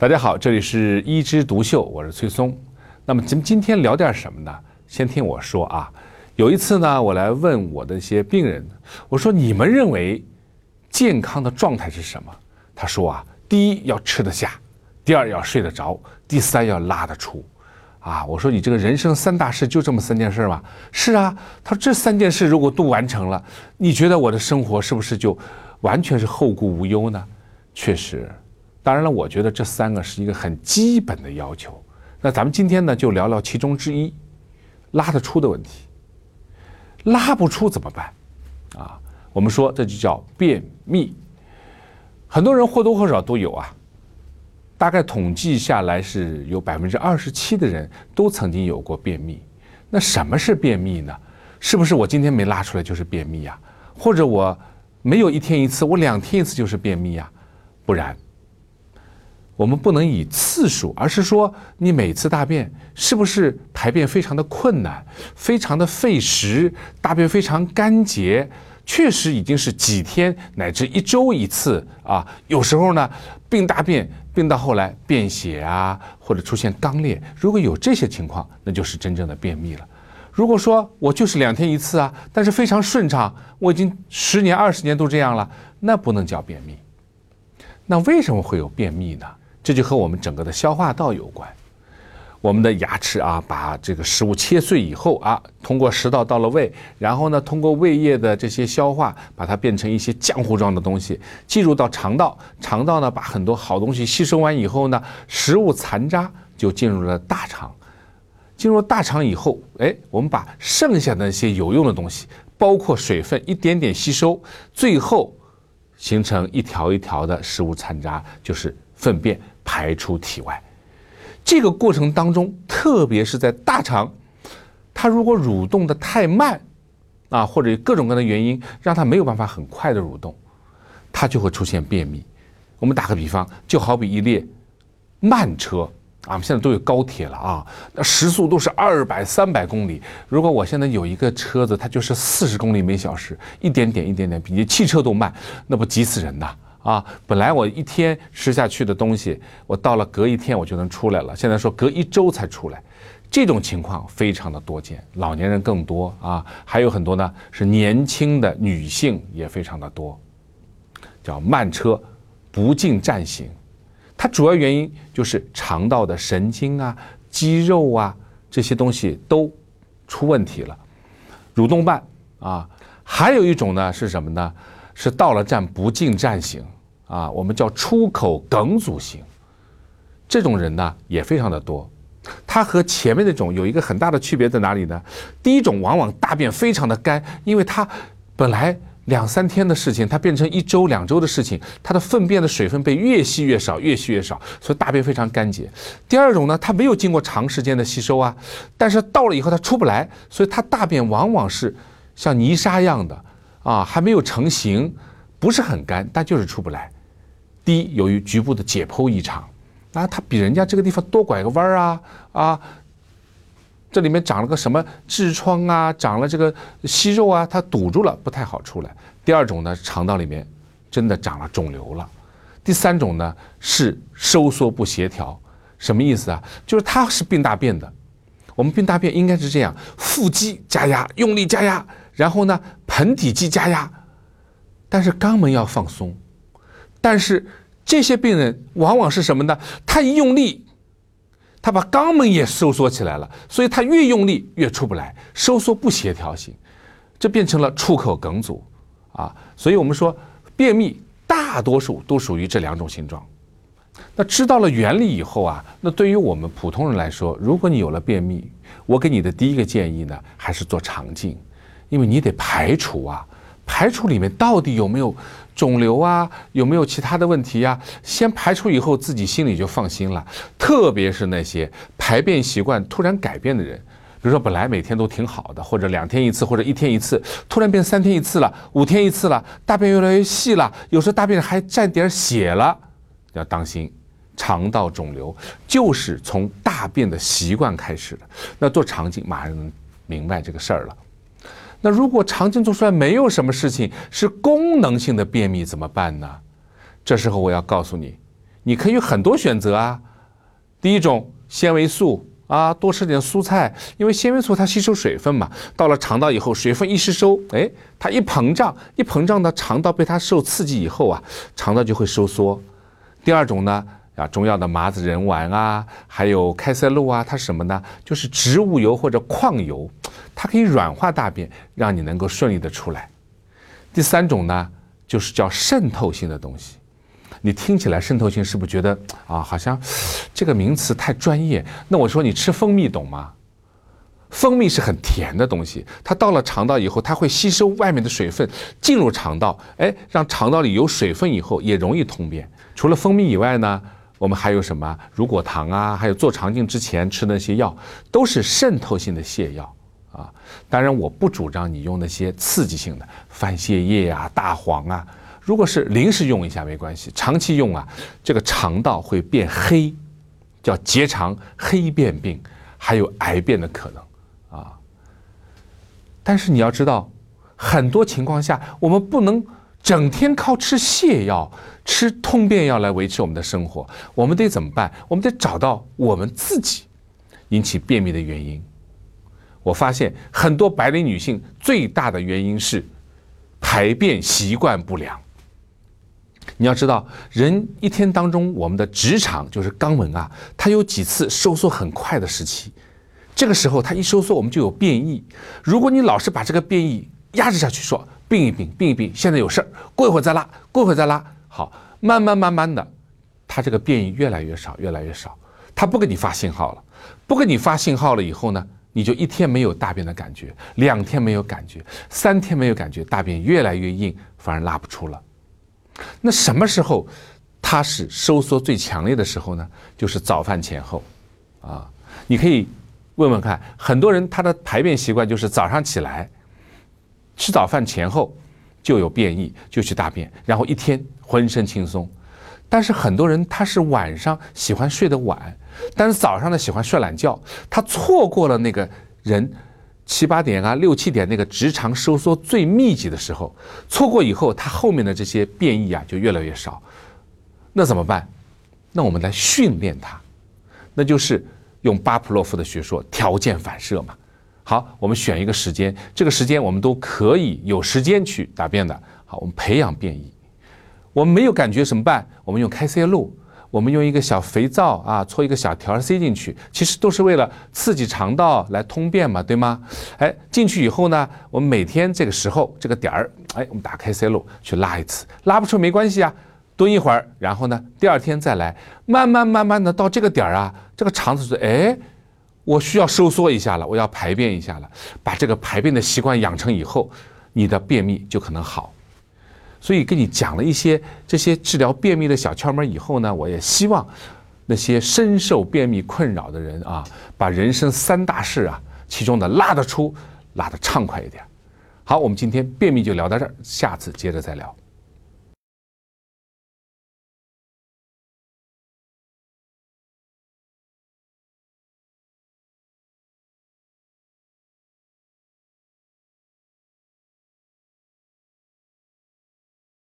大家好，这里是一枝独秀，我是崔松。那么咱们今天聊点什么呢？先听我说啊。有一次呢，我来问我的一些病人，我说你们认为健康的状态是什么？他说啊，第一要吃得下，第二要睡得着，第三要拉得出。啊，我说你这个人生三大事就这么三件事吗？是啊。他说这三件事如果都完成了，你觉得我的生活是不是就完全是后顾无忧呢？确实。当然了，我觉得这三个是一个很基本的要求。那咱们今天呢，就聊聊其中之一，拉得出的问题。拉不出怎么办？啊，我们说这就叫便秘。很多人或多或少都有啊。大概统计下来是有百分之二十七的人都曾经有过便秘。那什么是便秘呢？是不是我今天没拉出来就是便秘呀？或者我没有一天一次，我两天一次就是便秘呀？不然。我们不能以次数，而是说你每次大便是不是排便非常的困难，非常的费时，大便非常干结，确实已经是几天乃至一周一次啊。有时候呢，病大便病到后来便血啊，或者出现肛裂，如果有这些情况，那就是真正的便秘了。如果说我就是两天一次啊，但是非常顺畅，我已经十年二十年都这样了，那不能叫便秘。那为什么会有便秘呢？这就和我们整个的消化道有关。我们的牙齿啊，把这个食物切碎以后啊，通过食道到了胃，然后呢，通过胃液的这些消化，把它变成一些浆糊状的东西，进入到肠道。肠道呢，把很多好东西吸收完以后呢，食物残渣就进入了大肠。进入大肠以后，哎，我们把剩下的那些有用的东西，包括水分，一点点吸收，最后形成一条一条的食物残渣，就是粪便。排出体外，这个过程当中，特别是在大肠，它如果蠕动的太慢，啊，或者各种各样的原因让它没有办法很快的蠕动，它就会出现便秘。我们打个比方，就好比一列慢车啊，我们现在都有高铁了啊，那时速都是二百、三百公里。如果我现在有一个车子，它就是四十公里每小时，一点点、一点点，比你汽车都慢，那不急死人呐！啊本来我一天吃下去的东西，我到了隔一天我就能出来了。现在说隔一周才出来，这种情况非常的多见，老年人更多啊，还有很多呢是年轻的女性也非常的多，叫慢车不进站型，它主要原因就是肠道的神经啊、肌肉啊这些东西都出问题了，蠕动慢啊，还有一种呢是什么呢？是到了站不进站型啊，我们叫出口梗阻型。这种人呢也非常的多，他和前面那种有一个很大的区别在哪里呢？第一种往往大便非常的干，因为他本来两三天的事情，它变成一周两周的事情，它的粪便的水分被越吸越少，越吸越少，所以大便非常干结。第二种呢，它没有经过长时间的吸收啊，但是到了以后它出不来，所以它大便往往是像泥沙一样的。啊，还没有成型，不是很干，但就是出不来。第一，由于局部的解剖异常，啊，它比人家这个地方多拐个弯儿啊啊，这里面长了个什么痔疮啊，长了这个息肉啊，它堵住了，不太好出来。第二种呢，肠道里面真的长了肿瘤了。第三种呢，是收缩不协调，什么意思啊？就是它是病大便的。我们病大便应该是这样：腹肌加压，用力加压。然后呢，盆底肌加压，但是肛门要放松。但是这些病人往往是什么呢？他一用力，他把肛门也收缩起来了，所以他越用力越出不来，收缩不协调性，这变成了出口梗阻啊。所以我们说，便秘大多数都属于这两种形状。那知道了原理以后啊，那对于我们普通人来说，如果你有了便秘，我给你的第一个建议呢，还是做肠镜。因为你得排除啊，排除里面到底有没有肿瘤啊，有没有其他的问题呀？先排除以后，自己心里就放心了。特别是那些排便习惯突然改变的人，比如说本来每天都挺好的，或者两天一次，或者一天一次，突然变三天一次了，五天一次了，大便越来越细了，有时候大便还沾点血了，要当心，肠道肿瘤就是从大便的习惯开始的。那做肠镜马上能明白这个事儿了。那如果肠镜做出来没有什么事情，是功能性的便秘怎么办呢？这时候我要告诉你，你可以有很多选择啊。第一种，纤维素啊，多吃点蔬菜，因为纤维素它吸收水分嘛，到了肠道以后，水分一吸收，哎，它一膨胀，一膨胀呢，肠道被它受刺激以后啊，肠道就会收缩。第二种呢，啊，中药的麻子仁丸啊，还有开塞露啊，它什么呢？就是植物油或者矿油，它可以软化大便，让你能够顺利的出来。第三种呢，就是叫渗透性的东西。你听起来渗透性是不是觉得啊，好像这个名词太专业？那我说你吃蜂蜜懂吗？蜂蜜是很甜的东西，它到了肠道以后，它会吸收外面的水分，进入肠道，哎，让肠道里有水分以后也容易通便。除了蜂蜜以外呢，我们还有什么？乳果糖啊，还有做肠镜之前吃那些药，都是渗透性的泻药。啊，当然我不主张你用那些刺激性的番泻叶啊、大黄啊。如果是临时用一下没关系，长期用啊，这个肠道会变黑，叫结肠黑变病，还有癌变的可能啊。但是你要知道，很多情况下我们不能整天靠吃泻药、吃通便药来维持我们的生活，我们得怎么办？我们得找到我们自己引起便秘的原因。我发现很多白领女性最大的原因是排便习惯不良。你要知道，人一天当中，我们的直肠就是肛门啊，它有几次收缩很快的时期。这个时候它一收缩，我们就有便意。如果你老是把这个便意压制下去，说病一病，病一病，现在有事儿，过一会儿再拉，过一会儿再拉，好，慢慢慢慢的，它这个便意越来越少，越来越少，它不给你发信号了，不给你发信号了以后呢？你就一天没有大便的感觉，两天没有感觉，三天没有感觉，大便越来越硬，反而拉不出了。那什么时候它是收缩最强烈的时候呢？就是早饭前后，啊，你可以问问看，很多人他的排便习惯就是早上起来吃早饭前后就有便意，就去大便，然后一天浑身轻松。但是很多人他是晚上喜欢睡得晚。但是早上呢，喜欢睡懒觉，他错过了那个人七八点啊、六七点那个直肠收缩最密集的时候，错过以后，他后面的这些变异啊就越来越少。那怎么办？那我们来训练他，那就是用巴甫洛夫的学说，条件反射嘛。好，我们选一个时间，这个时间我们都可以有时间去答辩的。好，我们培养变异。我们没有感觉怎么办？我们用开塞露。我们用一个小肥皂啊，搓一个小条塞进去，其实都是为了刺激肠道来通便嘛，对吗？哎，进去以后呢，我们每天这个时候这个点儿，哎，我们打开塞露去拉一次，拉不出没关系啊，蹲一会儿，然后呢，第二天再来，慢慢慢慢的到这个点儿啊，这个肠子说，哎，我需要收缩一下了，我要排便一下了，把这个排便的习惯养成以后，你的便秘就可能好。所以跟你讲了一些这些治疗便秘的小窍门以后呢，我也希望那些深受便秘困扰的人啊，把人生三大事啊，其中的拉得出，拉得畅快一点。好，我们今天便秘就聊到这儿，下次接着再聊。